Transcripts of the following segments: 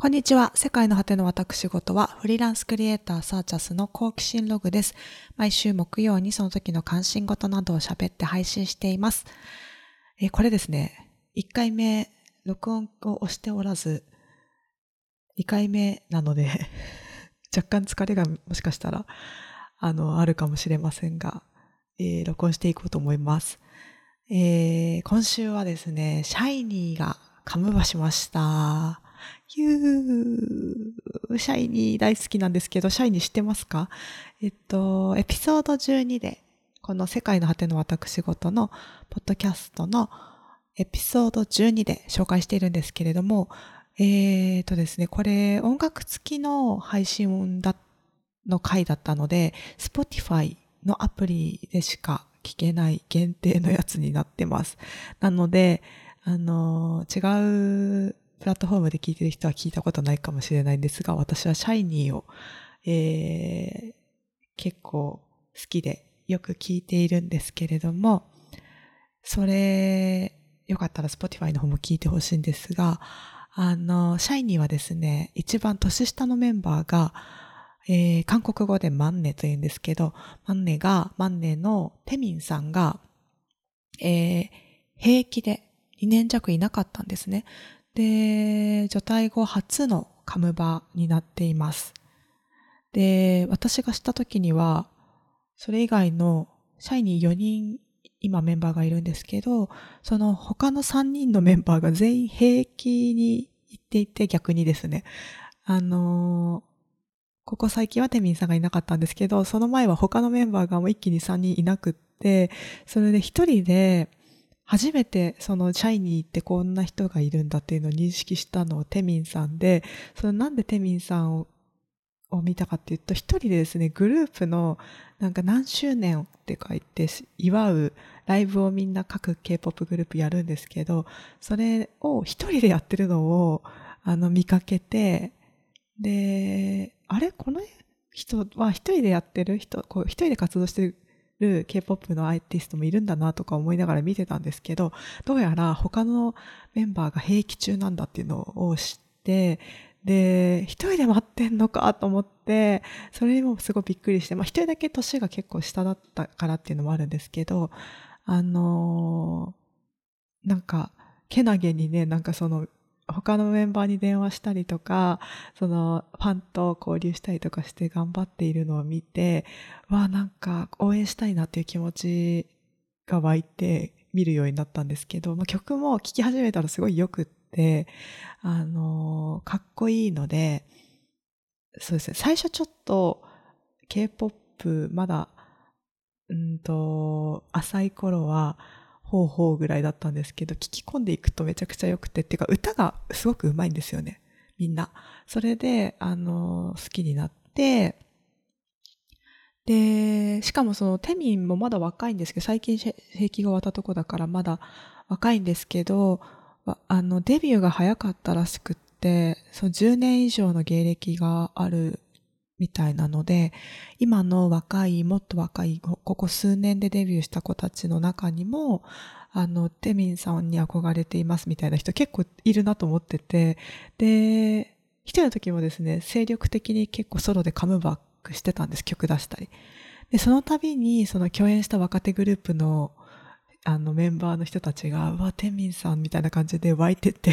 こんにちは。世界の果ての私事は、フリーランスクリエイターサーチャスの好奇心ログです。毎週木曜にその時の関心事などを喋って配信しています。え、これですね、1回目、録音を押しておらず、2回目なので 若干疲れがもしかしたら、あの、あるかもしれませんが、えー、録音していこうと思います。えー、今週はですね、シャイニーがカムバしました。ゆー、シャイニー大好きなんですけど、シャイニー知ってますか？えっと、エピソード12で、この世界の果ての私事のポッドキャストのエピソード12で紹介しているんですけれども、えーとですね、これ音楽付きの配信だの回だったので、Spotify のアプリでしか聞けない限定のやつになってます。なので、あの、違うプラットフォームで聞いてる人は聞いたことないかもしれないんですが、私はシャイニーを、えー、結構好きでよく聞いているんですけれども、それ、よかったら Spotify の方も聞いてほしいんですが、あの、シャイニーはですね、一番年下のメンバーが、えー、韓国語でマンネと言うんですけど、マンネが、マンネのテミンさんが、えー、平気で2年弱いなかったんですね。で、除隊後初のカムバになっています。で、私が知った時には、それ以外の社員に4人今メンバーがいるんですけど、その他の3人のメンバーが全員平気に行っていて逆にですね、あのここ最近はテミンさんがいなかったんですけど、その前は他のメンバーがもう一気に3人いなくって、それで一人で初めてそのシャイニーってこんな人がいるんだっていうのを認識したのはテミンさんで、そのなんでテミンさんをを見たかっていうと、一人でですね、グループのなんか何周年って書いて祝うライブをみんな各 K-POP グループやるんですけど、それを一人でやってるのをあの見かけて、で、あれ？この人は一人でやってる人、こう一人で活動してるる K-POP のアーティストもいるんだなとか思いながら見てたんですけど、どうやら他のメンバーが兵役中なんだっていうのを知って、で、一人で待ってんのかと思って、それにもすごいびっくりして、まあ一人だけ年が結構下だったからっていうのもあるんですけど、あのー、なんか、けなげにね、なんかその他のメンバーに電話したりとか、そのファンと交流したりとかして頑張っているのを見て、わあなんか応援したいなっていう気持ちが湧いて見るようになったんですけど、まあ、曲も聴き始めたらすごい良くって、あのー、かっこいいので、そうですね、最初ちょっと K-POP まだ、うんと、浅い頃は、ほうほうぐらいだったんですけど、聞き込んでいくとめちゃくちゃ良くて、っていうか歌がすごく上手いんですよね。みんな。それで、あの、好きになって、で、しかもそのテミンもまだ若いんですけど、最近兵役が終わったとこだからまだ若いんですけど、あの、デビューが早かったらしくって、その10年以上の芸歴があるみたいなので、今の若い、もっと若い、ここ数年でデビューした子たちの中にも、あの、テミンさんに憧れていますみたいな人結構いるなと思ってて、で、一人の時もですね、精力的に結構ソロでカムバックしてたんです、曲出したり。で、その度に、その共演した若手グループの、あのメンバーの人たちが、うわ、テミンさんみたいな感じで湧いてて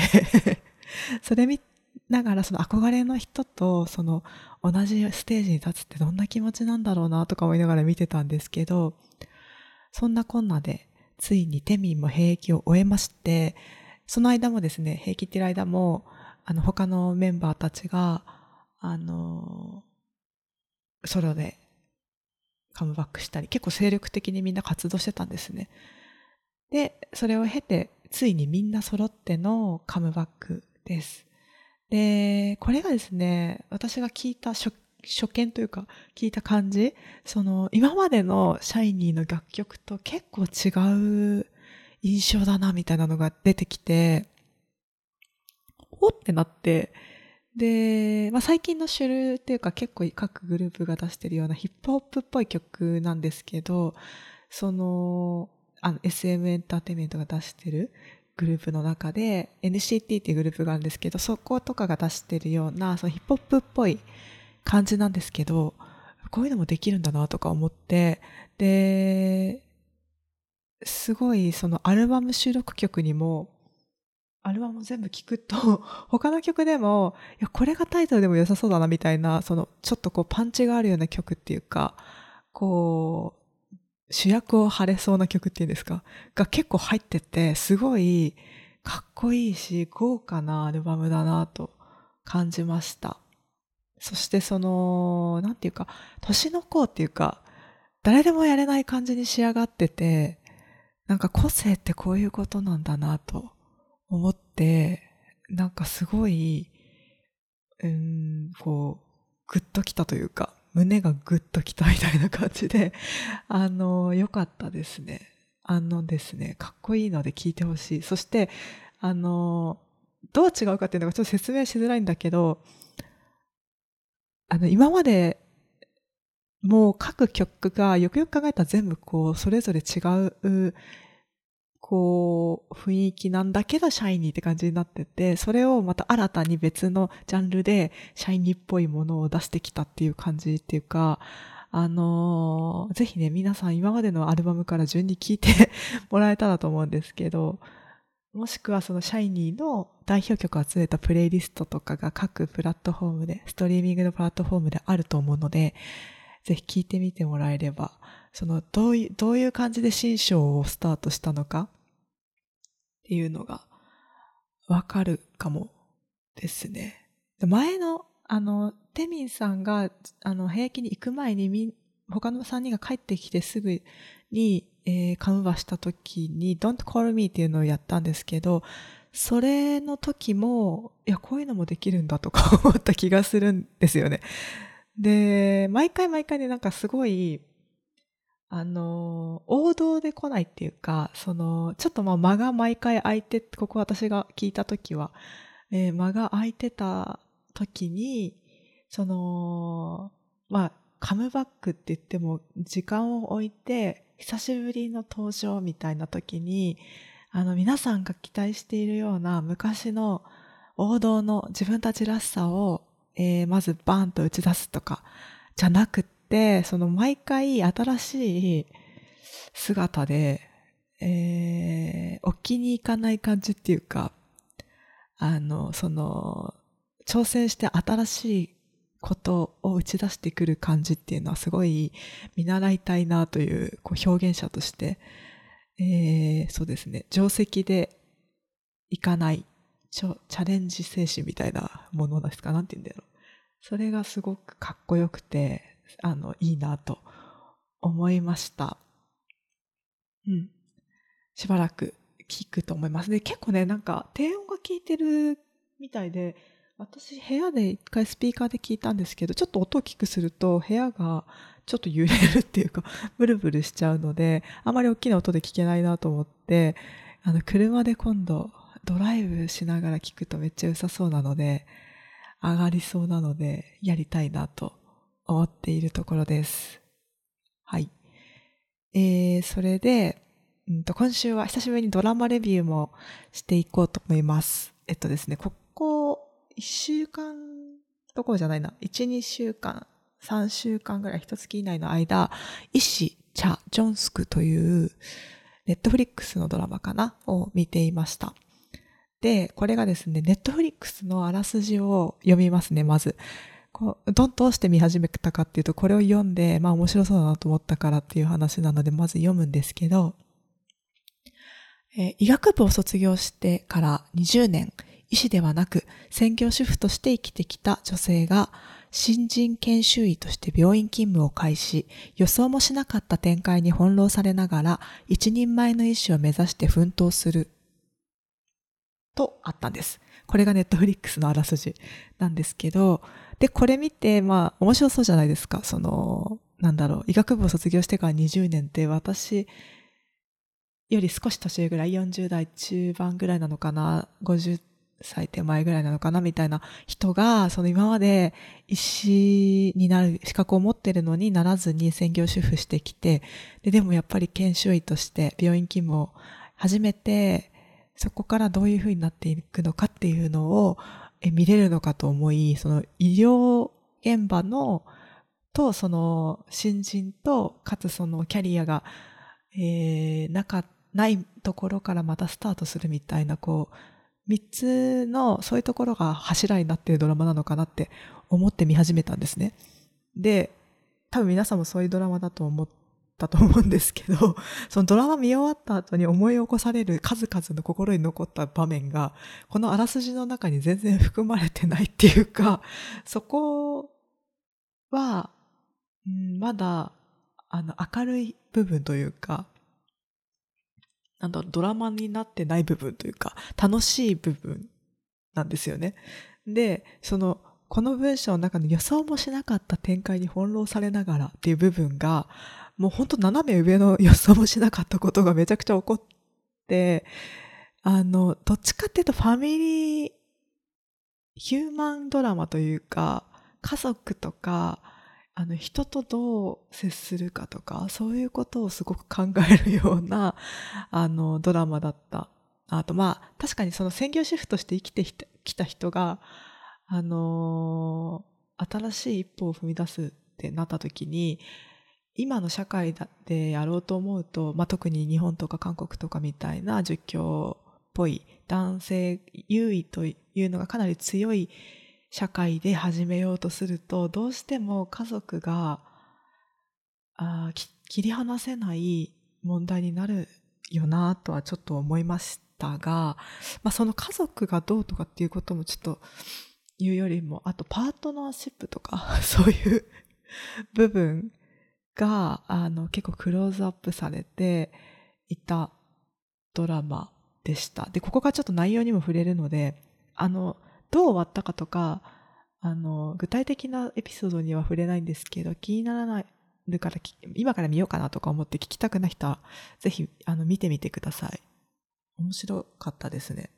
それ見てながらその憧れの人とその同じステージに立つってどんな気持ちなんだろうなとか思いながら見てたんですけど、そんなこんなでついにテミンも兵役を終えまして、その間もですね、兵役っていう間も、あの他のメンバーたちが、あの、ソロでカムバックしたり、結構精力的にみんな活動してたんですね。で、それを経て、ついにみんな揃ってのカムバックです。で、これがですね、私が聞いた初見というか聞いた感じ、その今までのシャイニーの楽曲と結構違う印象だなみたいなのが出てきて、おってなって、で、まあ、最近の主流っていうか結構各グループが出してるようなヒップホップっぽい曲なんですけど、その、あの SM エンターテイメントが出してるグループの中で NCT っていうグループがあるんですけど、そことかが出してるような、そのヒップホップっぽい感じなんですけど、こういうのもできるんだなとか思って、で、すごいそのアルバム収録曲にも、アルバム全部聴くと、他の曲でも、いや、これがタイトルでも良さそうだなみたいな、その、ちょっとこうパンチがあるような曲っていうか、こう、主役を張れそうな曲っていうんですか、が結構入ってて、すごいかっこいいし、豪華なアルバムだなと感じました。そしてその、なんていうか、年の子っていうか、誰でもやれない感じに仕上がってて、なんか個性ってこういうことなんだなと思って、なんかすごい、うん、こう、グッときたというか、胸がグッときたみたいな感じで、あの、良かったですね。あのですね、かっこいいので聞いてほしい。そして、あの、どう違うかっていうのがちょっと説明しづらいんだけど、あの、今まで、もう各曲がよくよく考えたら全部こう、それぞれ違う、こう、雰囲気なんだけど、シャイニーって感じになってて、それをまた新たに別のジャンルで、シャイニーっぽいものを出してきたっていう感じっていうか、あのー、ぜひね、皆さん今までのアルバムから順に聴いてもらえたらと思うんですけど、もしくはそのシャイニーの代表曲を集めたプレイリストとかが各プラットフォームで、ストリーミングのプラットフォームであると思うので、ぜひ聞いてみてもらえれば、そのどういう、どういう感じで新章をスタートしたのかっていうのがわかるかもですね。前の、あの、テミンさんが、あの、兵役に行く前にみ他の3人が帰ってきてすぐに、えー、カムバした時に Don't Call Me っていうのをやったんですけど、それの時も、いや、こういうのもできるんだとか思った気がするんですよね。で、毎回毎回ね、なんかすごい、あの、王道で来ないっていうか、その、ちょっとまあ間が毎回空いて、ここ私が聞いた時は、えー、間が空いてた時に、その、まあ、カムバックって言っても時間を置いて久しぶりの登場みたいな時にあの皆さんが期待しているような昔の王道の自分たちらしさを、えー、まずバーンと打ち出すとかじゃなくてってその毎回新しい姿で、えー、置きに行かない感じっていうかあのその挑戦して新しいことを打ち出してくる感じっていうのはすごい見習いたいなというこう表現者として、えー、そうですね、定石でいかないチャレンジ精神みたいなものですか？なんて言うんだろう。それがすごくかっこよくて、あの、いいなと思いました。うん。しばらく聞くと思います。で、結構ね、なんか低音が効いてるみたいで、私部屋で一回スピーカーで聞いたんですけど、ちょっと音を大きくすると部屋がちょっと揺れるっていうか、ブルブルしちゃうので、あまり大きな音で聞けないなと思って、あの、車で今度ドライブしながら聞くとめっちゃ良さそうなので、上がりそうなので、やりたいなと思っているところです。はい。えー、それで、うんと、今週は久しぶりにドラマレビューもしていこうと思います。えっとですね、ここ1週間どころじゃないな。1、2週間、3週間ぐらい、一月以内の間、医師、チャ・ジョンスクという、ネットフリックスのドラマかなを見ていました。で、これがですね、ネットフリックスのあらすじを読みますね、まず。こうどどうして見始めたかっていうと、これを読んで、まあ面白そうだなと思ったからっていう話なので、まず読むんですけど、えー、医学部を卒業してから20年、医師ではなく専業主婦として生きてきた女性が新人研修医として病院勤務を開始、予想もしなかった展開に翻弄されながら一人前の医師を目指して奮闘するとあったんです。これがネットフリックスのあらすじなんですけど、で、これ見て、まあ、面白そうじゃないですか。その、なんだろう、医学部を卒業してから20年って私より少し年上ぐらい、40代中盤ぐらいなのかな、50歳手前ぐらいなのかなみたいな人が、その今まで医師になる資格を持ってるのにならずに専業主婦してきて、ででもやっぱり研修医として病院勤務を始めて、そこからどういうふうになっていくのかっていうのを見れるのかと思い、その医療現場のとその新人とかつそのキャリアが、えー、なかないところからまたスタートするみたいなこう三つのそういうところが柱になっているドラマなのかなって思って見始めたんですね。で多分皆さんもそういうドラマだと思ったと思うんですけど そのドラマ見終わった後に思い起こされる数々の心に残った場面がこのあらすじの中に全然含まれてないっていうか そこはうん、まだ、あの、明るい部分というか、なんだ、ドラマになってない部分というか、楽しい部分なんですよね。で、その、この文章の中の予想もしなかった展開に翻弄されながらっていう部分が、もうほんと斜め上の予想もしなかったことがめちゃくちゃ起こって、あの、どっちかっていうとファミリー、ヒューマンドラマというか、家族とか、あの人とどう接するかとかそういうことをすごく考えるようなあのドラマだった。あとまあ確かにその専業主婦として生きてきた人があの新しい一歩を踏み出すってなった時に今の社会でやろうと思うと、まあ、特に日本とか韓国とかみたいな儒教っぽい男性優位というのがかなり強い社会で始めようとするとどうしても家族があ切り離せない問題になるよなとはちょっと思いましたが、まあ、その家族がどうとかっていうこともちょっと言うよりもあとパートナーシップとか そういう部分があの結構クローズアップされていたドラマでした。で、ここがちょっと内容にも触れるので、あの、どう終わったかとか、あの、具体的なエピソードには触れないんですけど、気にならないるから、今から見ようかなとか思って聞きたくない人は、ぜひ、あの、見てみてください。面白かったですね。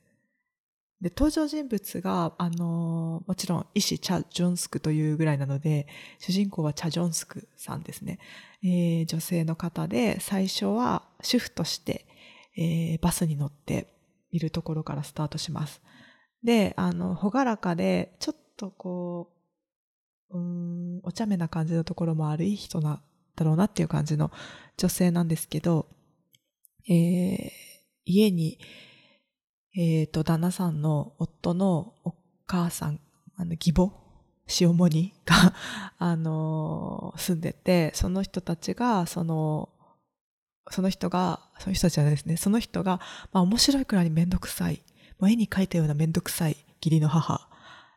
で、登場人物が、あの、もちろん、医師チャ・ジョンスクというぐらいなので、主人公はチャ・ジョンスクさんですね。えー、女性の方で、最初は主婦として、えー、バスに乗っているところからスタートします。で、あの、ほがらかで、ちょっとこう、うん、お茶目な感じのところもあるいい人なだろうなっていう感じの女性なんですけど、えー、家に、えっ、ー、と、旦那さんの夫のお母さん、あの、義母塩モニが あの住んでて、その人たちが、その、その人が、その人たちはですね、その人が、まあ面白いくらいにめんどくさい。絵に描いたようなめんどくさい義理の母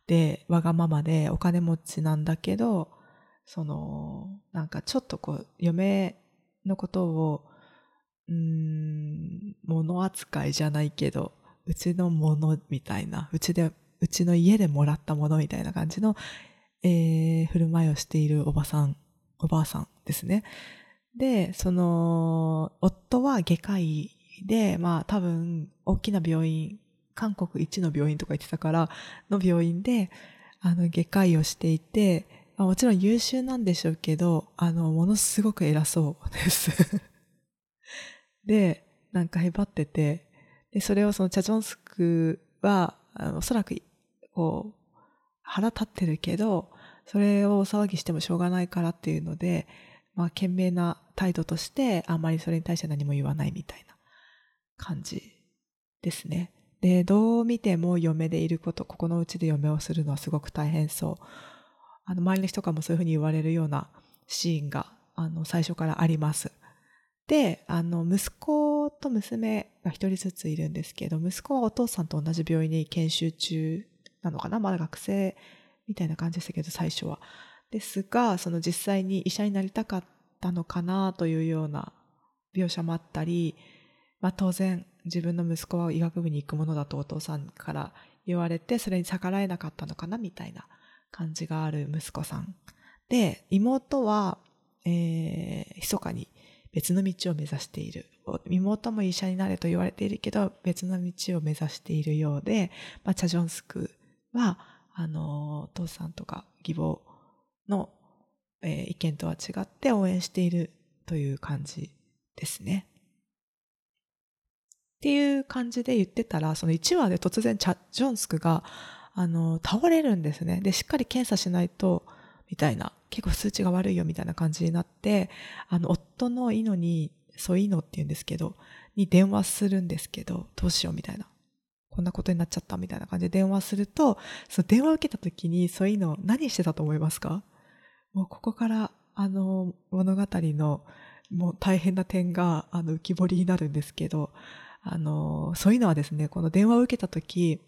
で、わがままでお金持ちなんだけど、その、なんかちょっとこう、嫁のことを、うん、物扱いじゃないけど、うちのものみたいな、うちで、うちの家でもらったものみたいな感じの、えー、振る舞いをしているおばさん、おばあさんですね。で、その、夫は外科医で、まあ多分、大きな病院、韓国一の病院とか言ってたから、の病院で、あの、外科医をしていて、まあ、もちろん優秀なんでしょうけど、あの、ものすごく偉そうです で、なんかへばってて、で、それをそのチャジョンスクは、あおそらく、こう、腹立ってるけど、それを騒ぎしてもしょうがないからっていうので、まあ、懸命な態度として、あんまりそれに対して何も言わないみたいな感じですね。で、どう見ても嫁でいること、ここのうちで嫁をするのはすごく大変そう。あの、周りの人からもそういうふうに言われるようなシーンが、あの、最初からあります。で、あの、息子と娘が一人ずついるんですけど、息子はお父さんと同じ病院に研修中なのかな？まだ学生みたいな感じでしたけど、最初は。ですが、その実際に医者になりたかったのかなというような描写もあったり、まあ当然、自分の息子は医学部に行くものだとお父さんから言われて、それに逆らえなかったのかなみたいな感じがある息子さん。で、妹は、えー、密かに別の道を目指している。妹も医者になれと言われているけど、別の道を目指しているようで、まあ、チャジョンスクは、あの、お父さんとか義母の、えー、意見とは違って応援しているという感じですね。っていう感じで言ってたら、その1話で突然チャ・ジョンスクが、あの、倒れるんですね。で、しっかり検査しないと、みたいな、結構数値が悪いよみたいな感じになって、あの、夫のイノに、そうイノって言うんですけど、に電話するんですけど、どうしようみたいな。こんなことになっちゃったみたいな感じで電話すると、その電話を受けた時に、そういうの何してたと思いますか？もうここから、あの、物語の、もう大変な点が、あの、浮き彫りになるんですけど、あの、そういうのはですね、この電話を受けた時、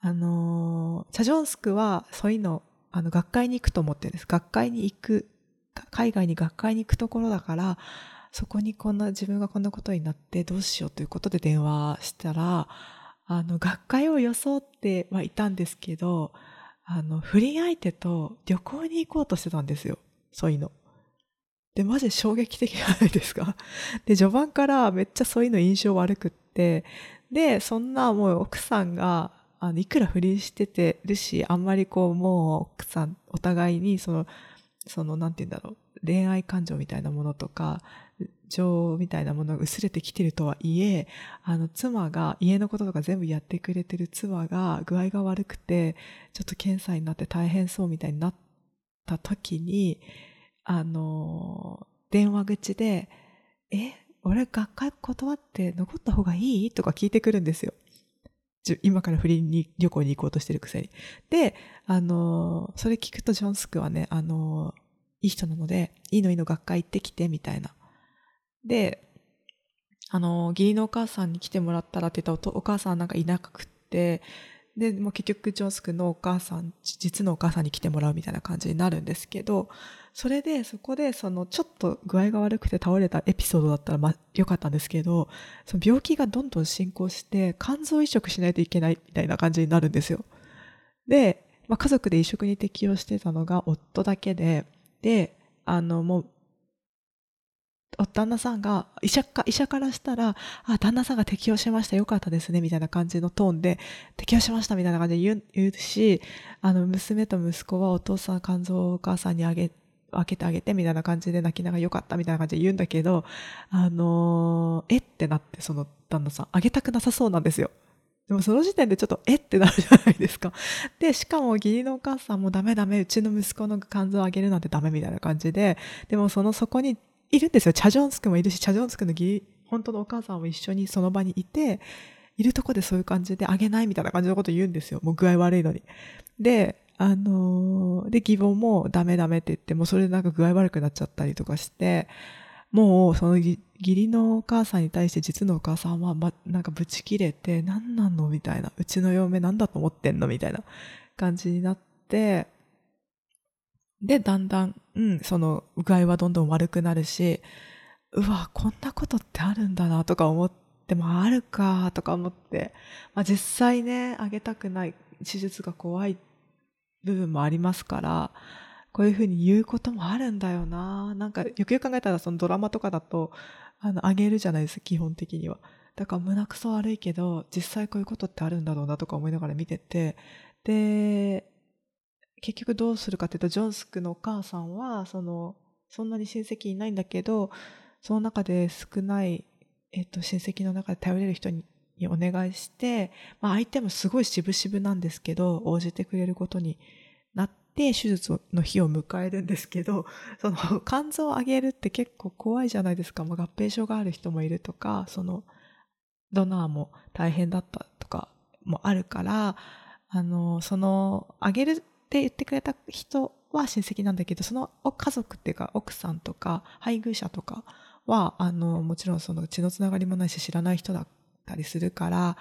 あの、チャジョンスクは、そういうの、あの、学会に行くと思ってるんです。学会に行く、海外に学会に行くところだから、そこにこんな、自分がこんなことになってどうしようということで電話したら、あの、学会を装ってはいたんですけど、あの、不倫相手と旅行に行こうとしてたんですよ。そういうの。で、マジ衝撃的じゃないですか。で、序盤からめっちゃそういうの印象悪くって、で、そんなもう奥さんが、あの、いくら不倫しててるし、あんまりこう、もう奥さん、お互いにその、その、なんて言うんだろう、恋愛感情みたいなものとか、情みたいなものが薄れてきてるとはいえ、あの、妻が、家のこととか全部やってくれてる妻が具合が悪くて、ちょっと検査になって大変そうみたいになった時に、あの、電話口で、え、俺学会断って残った方がいい？とか聞いてくるんですよ。今から不倫に旅行に行こうとしてるくせに。で、あの、それ聞くとジョンスクはね、あの、いい人なので、いいのいいの学会行ってきて、みたいな。で、あの、義理のお母さんに来てもらったらって言ったお母さんなんかいなくって、で、もう結局ジョンス君のお母さん、実のお母さんに来てもらうみたいな感じになるんですけど、それでそこでそのちょっと具合が悪くて倒れたエピソードだったらま良かったんですけど、その病気がどんどん進行して肝臓移植しないといけないみたいな感じになるんですよ。で、まあ、家族で移植に適用してたのが夫だけで、で、あのもう旦那さんが、医者か、医者からしたら、あ、旦那さんが適用しました、よかったですね、みたいな感じのトーンで、適用しました、みたいな感じで言う言うし、あの、娘と息子はお父さん、肝臓をお母さんにあげ、開けてあげて、みたいな感じで泣きながらよかった、みたいな感じで言うんだけど、あのー、えってなって、その旦那さん、あげたくなさそうなんですよ。でもその時点でちょっとえってなるじゃないですか。で、しかも義理のお母さんもダメダメ、うちの息子の肝臓をあげるなんてダメみたいな感じで、でもそのそこにいるんですよ。チャジョンスクもいるし、チャジョンスクの義理本当のお母さんも一緒にその場にいて、いるとこでそういう感じであげないみたいな感じのこと言うんですよ。もう具合悪いのに。で、あのー、で、義母もダメダメって言って、もうそれでなんか具合悪くなっちゃったりとかして、もうその義理のお母さんに対して実のお母さんは、ま、なんかブチ切れて、何なのみたいな。うちの嫁なんだと思ってんのみたいな感じになって、で、だんだん、うん、その具合はどんどん悪くなるし、うわ、こんなことってあるんだなとか思ってもあるかとか思って、まあ、実際ね、あげたくない手術が怖いっ部分もありますから、こういうふうに言うこともあるんだよな。なんか、よくよく考えたらそのドラマとかだと、あの、あげるじゃないですか、基本的には。だから胸くそ悪いけど、実際こういうことってあるんだろうなとか思いながら見てて、で、結局どうするかっていうと、ジョンスクのお母さんは、その、そんなに親戚いないんだけど、その中で少ない、えっと、親戚の中で頼れる人にお願いして、まあ相手もすごい渋々なんですけど、応じてくれることになって、手術の日を迎えるんですけど、その肝臓を上げるって結構怖いじゃないですか。もう合併症がある人もいるとか、その、ドナーも大変だったとかもあるから、あの、その、上げるって言ってくれた人は親戚なんだけど、その家族っていうか奥さんとか配偶者とかは、あの、もちろんその血のつながりもないし知らない人だたりするから、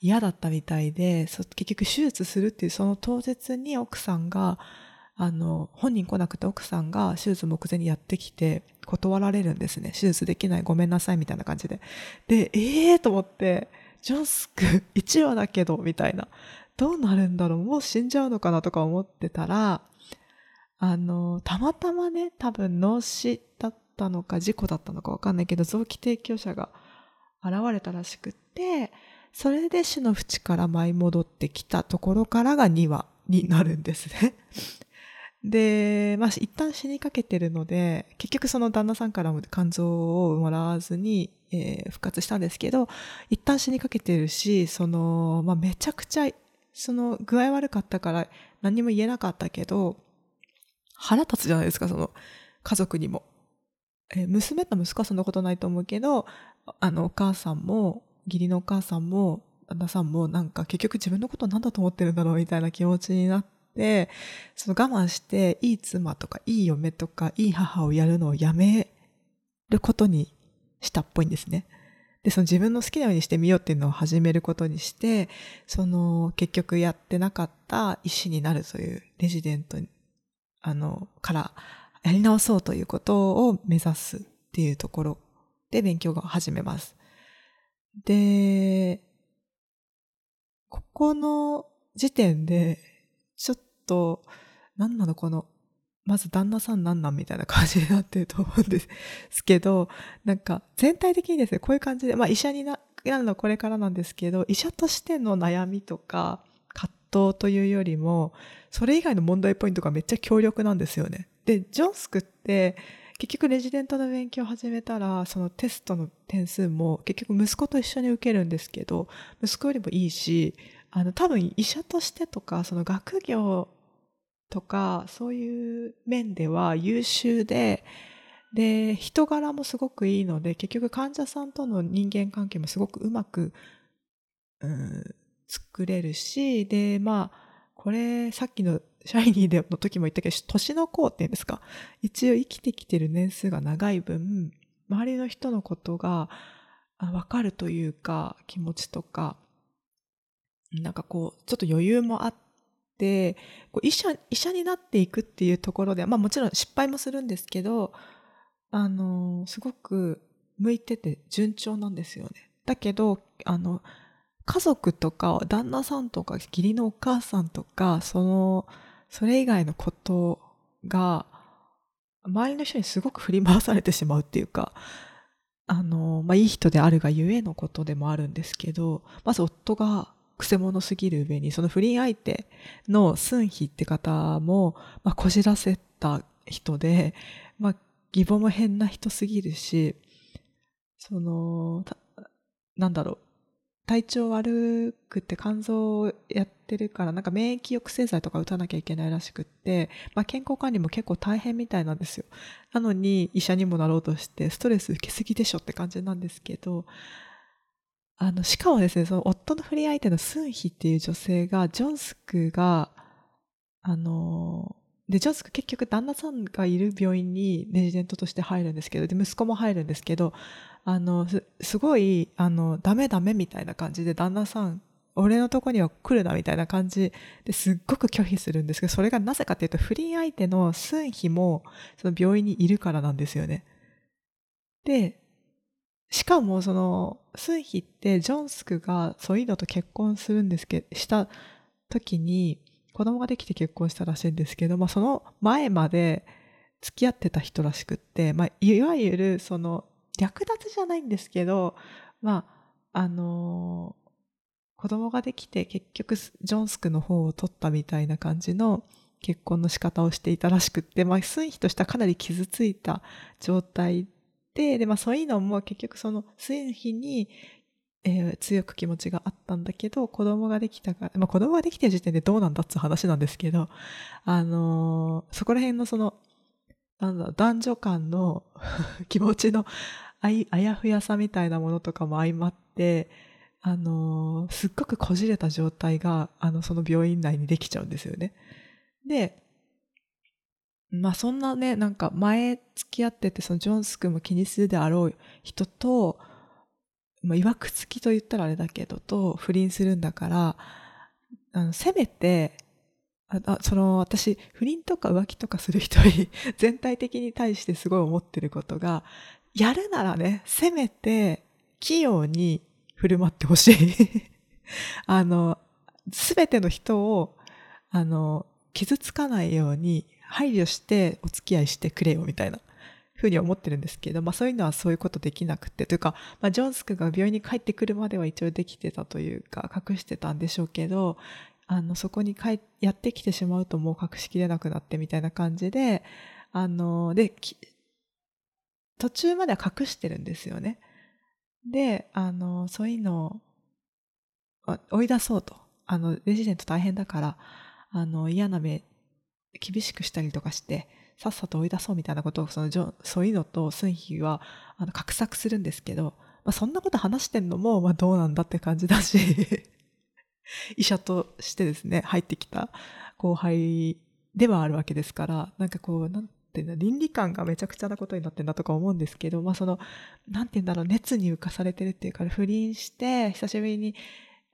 嫌だったみたいで、結局手術するっていうその当日に奥さんが、あの、本人来なくて奥さんが手術目前にやってきて断られるんですね。手術できないごめんなさいみたいな感じで。で、ええー、と思って、ジョンスク 1話だけど、みたいな。どうなるんだろう？もう死んじゃうのかなとか思ってたら、あの、たまたまね、多分脳死だったのか事故だったのかわかんないけど、臓器提供者が現れたらしくって、それで死の淵から舞い戻ってきたところからが2話になるんですね。で、まあ、一旦死にかけてるので、結局その旦那さんからも肝臓をもらわずに、えー、復活したんですけど、一旦死にかけてるし、その、まあ、めちゃくちゃ、その具合悪かったから何も言えなかったけど、腹立つじゃないですか、その家族にも。えー、娘と息子はそんなことないと思うけど、あの、お母さんも、義理のお母さんも、旦那さんもなんか結局自分のことなんだと思ってるんだろうみたいな気持ちになって、その我慢して、いい妻とか、いい嫁とか、いい母をやるのをやめることにしたっぽいんですね。で、その自分の好きなようにしてみようっていうのを始めることにして、その結局やってなかった医師になるというレジデントにあの、からやり直そうということを目指すっていうところで勉強が始めます。で、ここの時点で、ちょっと、何なのこの、まず旦那さんなんなんみたいな感じになってると思うんですけど、なんか全体的にですね、こういう感じで、まあ医者になるのはこれからなんですけど、医者としての悩みとか葛藤というよりも、それ以外の問題ポイントがめっちゃ強力なんですよね。で、ジョンスクって、結局レジデントの勉強を始めたら、そのテストの点数も結局息子と一緒に受けるんですけど、息子よりもいいし、あの多分医者としてとか、その学業とか、そういう面では優秀で、で、人柄もすごくいいので、結局患者さんとの人間関係もすごくうまく、うん、作れるし、で、まあ、これ、さっきのシャイニーでの時も言ったけど、年の功っていうんですか？一応生きてきてる年数が長い分、周りの人のことがわかるというか、気持ちとか、なんかこう、ちょっと余裕もあって、こう医者、医者になっていくっていうところで、まあもちろん失敗もするんですけど、あの、すごく向いてて順調なんですよね。だけど、あの、家族とか旦那さんとか義理のお母さんとかそのそれ以外のことが周りの人にすごく振り回されてしまうっていうかあの、まあ、いい人であるがゆえのことでもあるんですけどまず夫がくせ者すぎる上にその不倫相手のスンヒって方も、まあ、こじらせた人で、まあ、義母も変な人すぎるしそのなんだろう体調悪くて肝臓をやってるから、なんか免疫抑制剤とか打たなきゃいけないらしくって、まあ健康管理も結構大変みたいなんですよ。なのに医者にもなろうとしてストレス受けすぎでしょって感じなんですけど、あの、しかもですね、その夫の不倫相手のスンヒっていう女性が、ジョンスクが、あの、で、ジョンスク結局旦那さんがいる病院にレジデントとして入るんですけど、で、息子も入るんですけど、あの、す、すごい、あの、ダメダメみたいな感じで旦那さん、俺のとこには来るなみたいな感じですっごく拒否するんですけど、それがなぜかっていうと、不倫相手のスンヒも、その病院にいるからなんですよね。で、しかもその、スンヒってジョンスクがそういうのと結婚するんですけど、した時に、子供ができて結婚したらしいんですけど、まあ、その前まで付き合ってた人らしくって、まあ、いわゆるその略奪じゃないんですけど、まあ、あのー、子供ができて結局ジョンスクの方を取ったみたいな感じの結婚の仕方をしていたらしくって、まあ、スンヒとしてはかなり傷ついた状態で、で、まあそういうのも結局そのスンヒにえー、強く気持ちがあったんだけど、子供ができたから、まあ子供ができて時点でどうなんだって話なんですけど、あのー、そこら辺のその、なんだ、男女間の 気持ちのあやふやさみたいなものとかも相まって、あの、すっごくこじれた状態が、あの、その病院内にできちゃうんですよね。で、まあそんなね、なんか前付き合ってて、そのジョンス君も気にするであろう人と、まあ、いわくつきと言ったらあれだけど、と不倫するんだから、あの、せめて、あその私不倫とか浮気とかする人に 全体的に対してすごい思ってることがやるならねせめて器用に振る舞ってほしい あの全ての人をあの傷つかないように配慮してお付き合いしてくれよみたいなふうに思ってるんですけど、まあそういうのはそういうことできなくて、というか、まあジョンスクが病院に帰ってくるまでは一応できてたというか、隠してたんでしょうけど、あの、そこに帰やってきてしまうともう隠しきれなくなってみたいな感じで、あの、で、途中までは隠してるんですよね。で、あの、そういうのを追い出そうと。あの、レジデント大変だから、あの、嫌な目、厳しくしたりとかして、さっさと追い出そうみたいなことを、そのジョ、そういうのとスンヒは、あの、画策するんですけど、まあ、そんなこと話してんのも、まあ、どうなんだって感じだし 医者としてですね、入ってきた後輩ではあるわけですから、なんかこう、なんっていうの、倫理観がめちゃくちゃなことになってんだとか思うんですけど、まあその、なんて言うんだろう、熱に浮かされてるっていうか、不倫して、久しぶりに、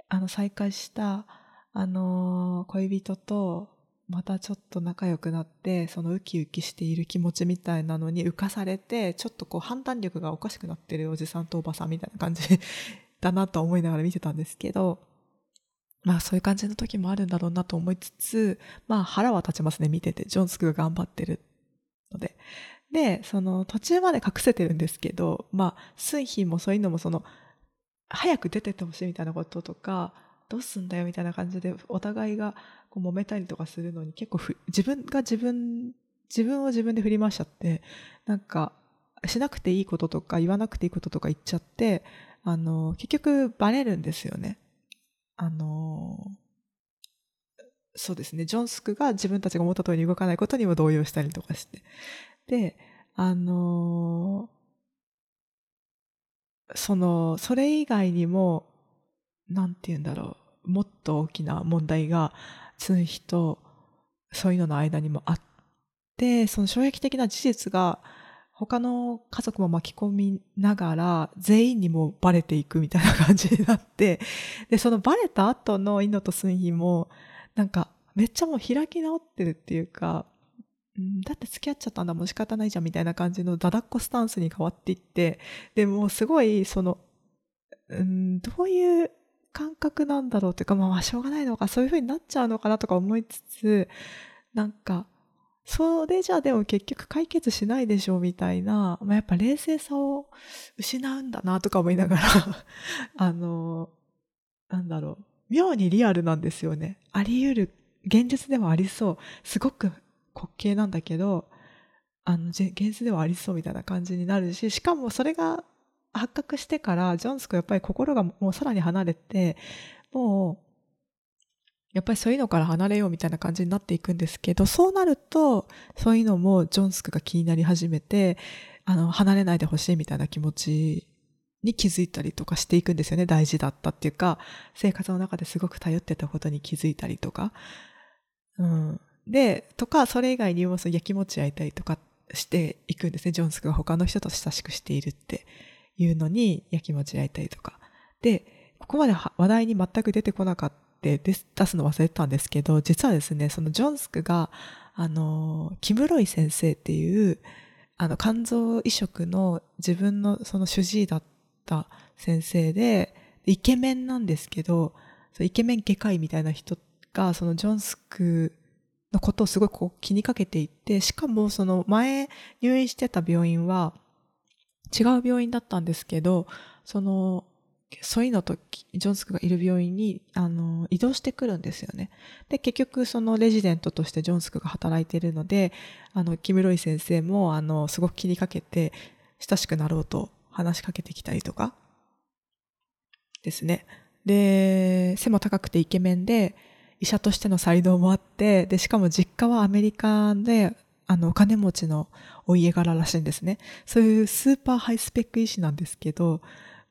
あの、再会した、あのー、恋人と、またちょっと仲良くなって、そのウキウキしている気持ちみたいなのに浮かされて、ちょっとこう判断力がおかしくなってるおじさんとおばさんみたいな感じ だなと思いながら見てたんですけど、まあそういう感じの時もあるんだろうなと思いつつ、まあ腹は立ちますね、見てて。ジョンスクが頑張ってるので。で、その途中まで隠せてるんですけど、まあ、スンヒもそういうのもその、早く出てってほしいみたいなこととか、どうすんだよみたいな感じで、お互いがこう揉めたりとかするのに結構自分が自分、自分を自分で振り回しちゃって、なんか、しなくていいこととか言わなくていいこととか言っちゃって、あの、結局バレるんですよね。あのそうですね、ジョンスクが自分たちが思った通りに動かないことにも動揺したりとかして。で、あのその、それ以外にも、なんて言うんだろう、もっと大きな問題が、ツンヒとそういうのの間にもあって、その衝撃的な事実が、他の家族も巻き込みながら全員にもバレていくみたいな感じになって、で、そのバレた後のイノとスンヒも、なんかめっちゃもう開き直ってるっていうか、だって付き合っちゃったんだもう仕方ないじゃんみたいな感じのダダっこスタンスに変わっていって、で、もすごいその、うん、どういう感覚なんだろうっていうか、まあしょうがないのか、そういう風になっちゃうのかなとか思いつつ、なんか、それじゃあでも結局解決しないでしょうみたいな、まあ、やっぱ冷静さを失うんだなとか思いながら あの、なんだろう、妙にリアルなんですよね。あり得る、現実でもありそう。すごく滑稽なんだけど、あの、現実ではありそうみたいな感じになるし、しかもそれが発覚してから、ジョンスクやっぱり心がもうさらに離れて、もう、やっぱりそういうのから離れようみたいな感じになっていくんですけど、そうなると、そういうのもジョンスクが気になり始めて、あの、離れないでほしいみたいな気持ちに気づいたりとかしていくんですよね。大事だったっていうか、生活の中ですごく頼ってたことに気づいたりとか。うん。で、とか、それ以外にもその焼きもち焼いたりとかしていくんですね。ジョンスクが他の人と親しくしているっていうのに焼きもち焼いたりとか。で、ここまで話題に全く出てこなかったって出すの忘れてたんですけど、実はですね、そのジョンスクが、あの、キムロイ先生っていう、あの、肝臓移植の自分のその主治医だったた先生で、イケメンなんですけど、イケメン外科医みたいな人が、そのジョンスクのことをすごいこう気にかけていて、しかもその前入院してた病院は違う病院だったんですけど、そのそういうのとジョンスクがいる病院にあの移動してくるんですよね。で、結局そのレジデントとしてジョンスクが働いているので、あの、キムロイ先生もあの、すごく気にかけて親しくなろうと話しかけてきたりとかですね。で、背も高くてイケメンで、医者としての才能もあって、で、しかも実家はアメリカで、あの、お金持ちのお家柄らしいんですね。そういうスーパーハイスペック医師なんですけど、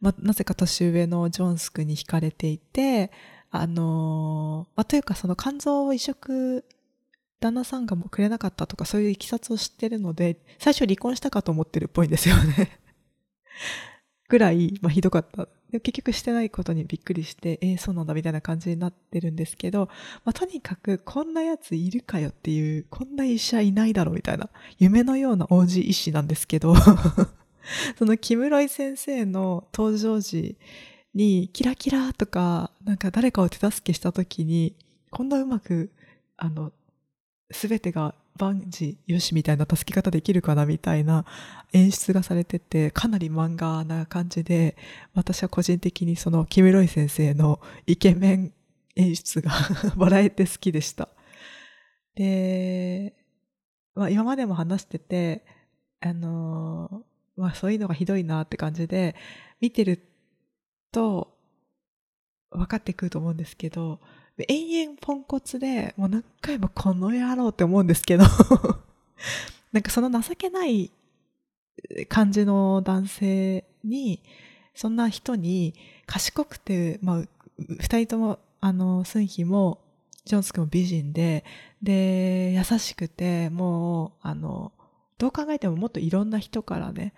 まなぜか年上のジョンスクに惹かれていて、あのま、というかその肝臓移植、旦那さんがもうくれなかったとかそういういきさつを知ってるので、最初離婚したかと思ってるっぽいんですよね ぐらい、まあ、ひどかった。結局してないことにびっくりして、えー、そうなんだみたいな感じになってるんですけど、まあ、とにかくこんなやついるかよっていう、こんな医者いないだろうみたいな、夢のような王子医師なんですけど その木室井先生の登場時にキラキラとか、なんか誰かを手助けした時に、こんなうまく、あの、すべてが万事よしみたいな助け方できるかなみたいな演出がされてて、かなり漫画な感じで、私は個人的にその木室井先生のイケメン演出が 笑えて好きでした。で、まあ今までも話してて、あのまあそういうのがひどいなって感じで、見てると分かってくると思うんですけど、延々ポンコツで、もう何回もこの野郎って思うんですけど。なんかその情けない感じの男性に、そんな人に賢くて、まあ、二人とも、あの、スンヒも、ジョンスクも美人で、で、優しくて、もう、あの、どう考えてももっといろんな人からね、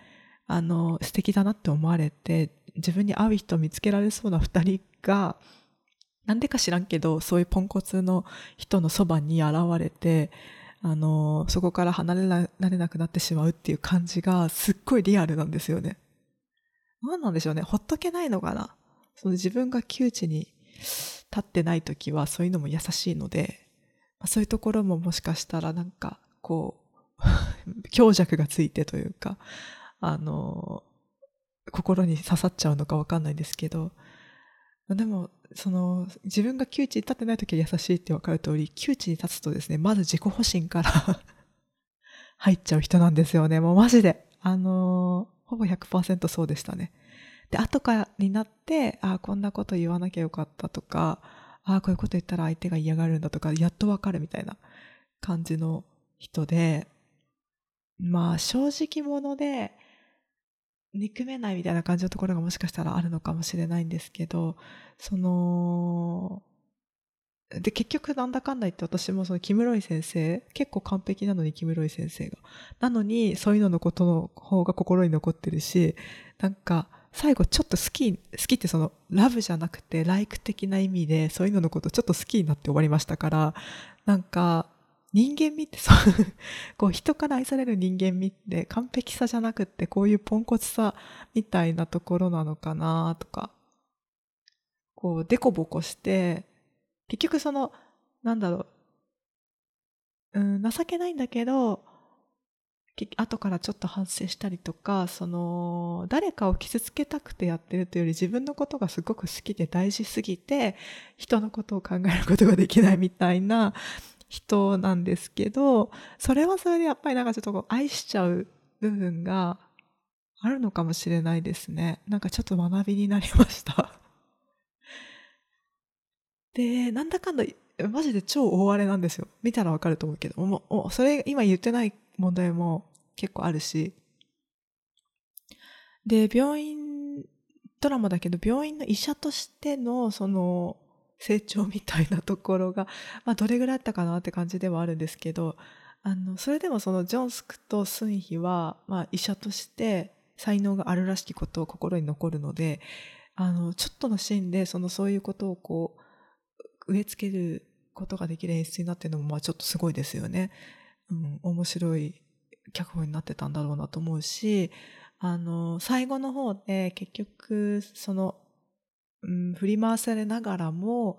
あの、素敵だなって思われて、自分に合う人を見つけられそうな二人が、なんでか知らんけど、そういうポンコツの人のそばに現れて、あの、そこから離れられなくなってしまうっていう感じがすっごいリアルなんですよね。何なんでしょうね。ほっとけないのかな。その自分が窮地に立ってない時はそういうのも優しいので、そういうところももしかしたらなんか、こう、強弱がついてというか、あの、心に刺さっちゃうのかわかんないですけど、でも、その、自分が窮地に立ってない時は優しいってわかる通り、窮地に立つとですね、まず自己保身から 入っちゃう人なんですよね。もうマジで。あのほぼ100%そうでしたね。で、後からになって、ああ、こんなこと言わなきゃよかったとか、ああ、こういうこと言ったら相手が嫌がるんだとか、やっとわかるみたいな感じの人で、まあ、正直者で、憎めないみたいな感じのところがもしかしたらあるのかもしれないんですけど、その、で、結局なんだかんだ言って私もそのキムロイ先生、結構完璧なのにキムロイ先生が。なのに、そういうののことの方が心に残ってるし、なんか、最後ちょっと好き、好きってその、ラブじゃなくて、ライク的な意味で、そういうののことちょっと好きになって終わりましたから、なんか、人間味って そう、こう人から愛される人間味って完璧さじゃなくってこういうポンコツさみたいなところなのかなとか、こうデコボコして、結局その、なんだろう、うん、情けないんだけど、後からちょっと反省したりとか、その、誰かを傷つけたくてやってるというより自分のことがすごく好きで大事すぎて、人のことを考えることができないみたいな人なんですけど、それはそれでやっぱりなんかちょっとこう愛しちゃう部分があるのかもしれないですね。なんかちょっと学びになりました で、なんだかんだ、マジで超大荒れなんですよ。見たらわかると思うけど、もう、それ今言ってない問題も結構あるし。で、病院、ドラマだけど、病院の医者としての、その、成長みたいなところが、まあ、どれぐらいあったかなって感じではあるんですけど、あの、それでもそのジョンスクとスンヒは、まあ、医者として才能があるらしきことを心に残るので、あの、ちょっとのシーンで、そのそういうことをこう、植え付けることができる演出になってるのも、まあちょっとすごいですよね。うん、面白い脚本になってたんだろうなと思うし、あの、最後の方で結局、そのうん、振り回されながらも、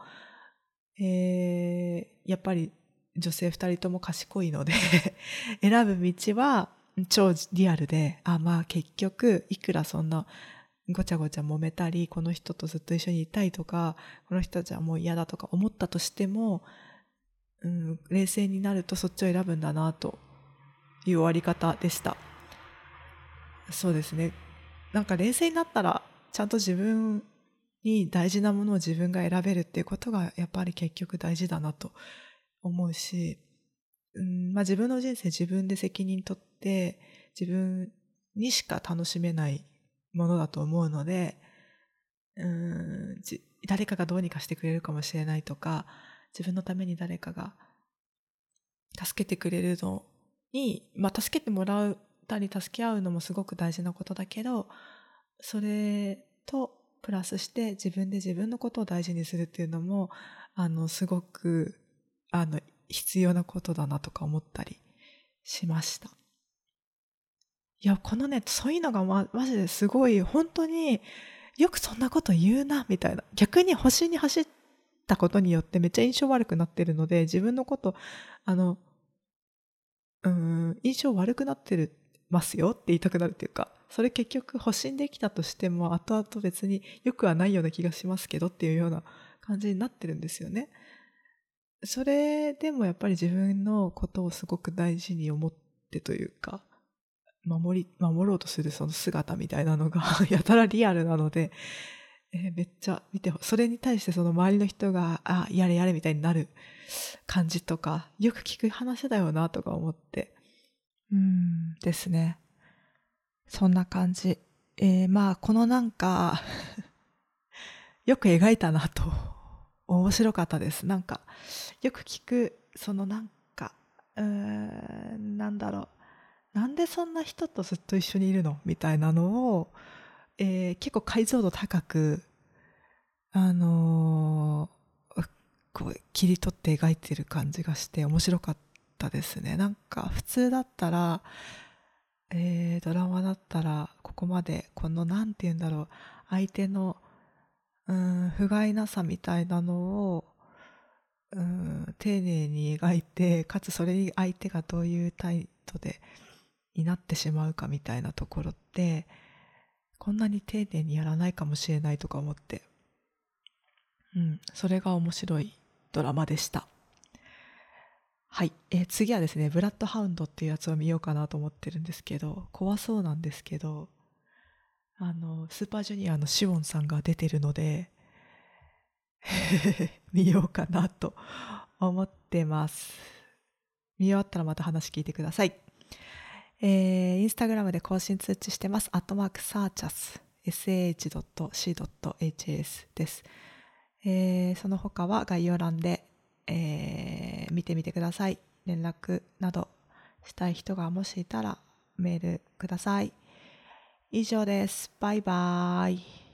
えー、やっぱり女性二人とも賢いので 選ぶ道は超リアルで、あ、まあ結局、いくらそんなごちゃごちゃ揉めたり、この人とずっと一緒にいたいとか、この人たちはもう嫌だとか思ったとしても、うん、冷静になるとそっちを選ぶんだなという終わり方でした。そうですね。なんか冷静になったら、ちゃんと自分に大事なものを自分が選べるっていうことがやっぱり結局大事だなと思うし、うんまあ、自分の人生自分で責任取って自分にしか楽しめないものだと思うので、うん誰かがどうにかしてくれるかもしれないとか自分のために誰かが助けてくれるのに、まあ、助けてもらったり助け合うのもすごく大事なことだけどそれとプラスして自分で自分のことを大事にするっていうのも、あの、すごく、あの、必要なことだなとか思ったりしました。いや、このね、そういうのがま、マジですごい、本当によくそんなこと言うな、みたいな。逆に星に走ったことによってめっちゃ印象悪くなってるので、自分のこと、あの、うん、印象悪くなってるますよって言いたくなるっていうか、それ結局保身できたとしても後々別に良くはないような気がしますけどっていうような感じになってるんですよね。それでもやっぱり自分のことをすごく大事に思ってというか、守り、守ろうとするその姿みたいなのが やたらリアルなので、えー、めっちゃ見て、それに対してその周りの人が、あ、やれやれみたいになる感じとか、よく聞く話だよなとか思って、うんですね。そんな感じ。えー、まあ、このなんか よく描いたなと、面白かったです。なんか、よく聞く、そのなんか、うん、なんだろう。なんでそんな人とずっと一緒にいるの？みたいなのを、えー、結構解像度高く、あのー、こう切り取って描いてる感じがして面白かったですね。なんか普通だったら、えー、ドラマだったらここまでこの何て言うんだろう相手のうん不甲斐なさみたいなのをうん丁寧に描いてかつそれに相手がどういう態度でになってしまうかみたいなところってこんなに丁寧にやらないかもしれないとか思って、うん、それが面白いドラマでした。はい、えー、次はですね、ブラッドハウンドっていうやつを見ようかなと思ってるんですけど、怖そうなんですけど、あの、スーパージュニアのシオンさんが出てるので、見ようかなと思ってます。見終わったらまた話聞いてください。えー、インスタグラムで更新通知してます。アットマークサーチャス sh.c.hs です。えー、その他は概要欄で、えー、見てみてください。連絡などしたい人がもしいたらメールください。以上です。バイバーイ。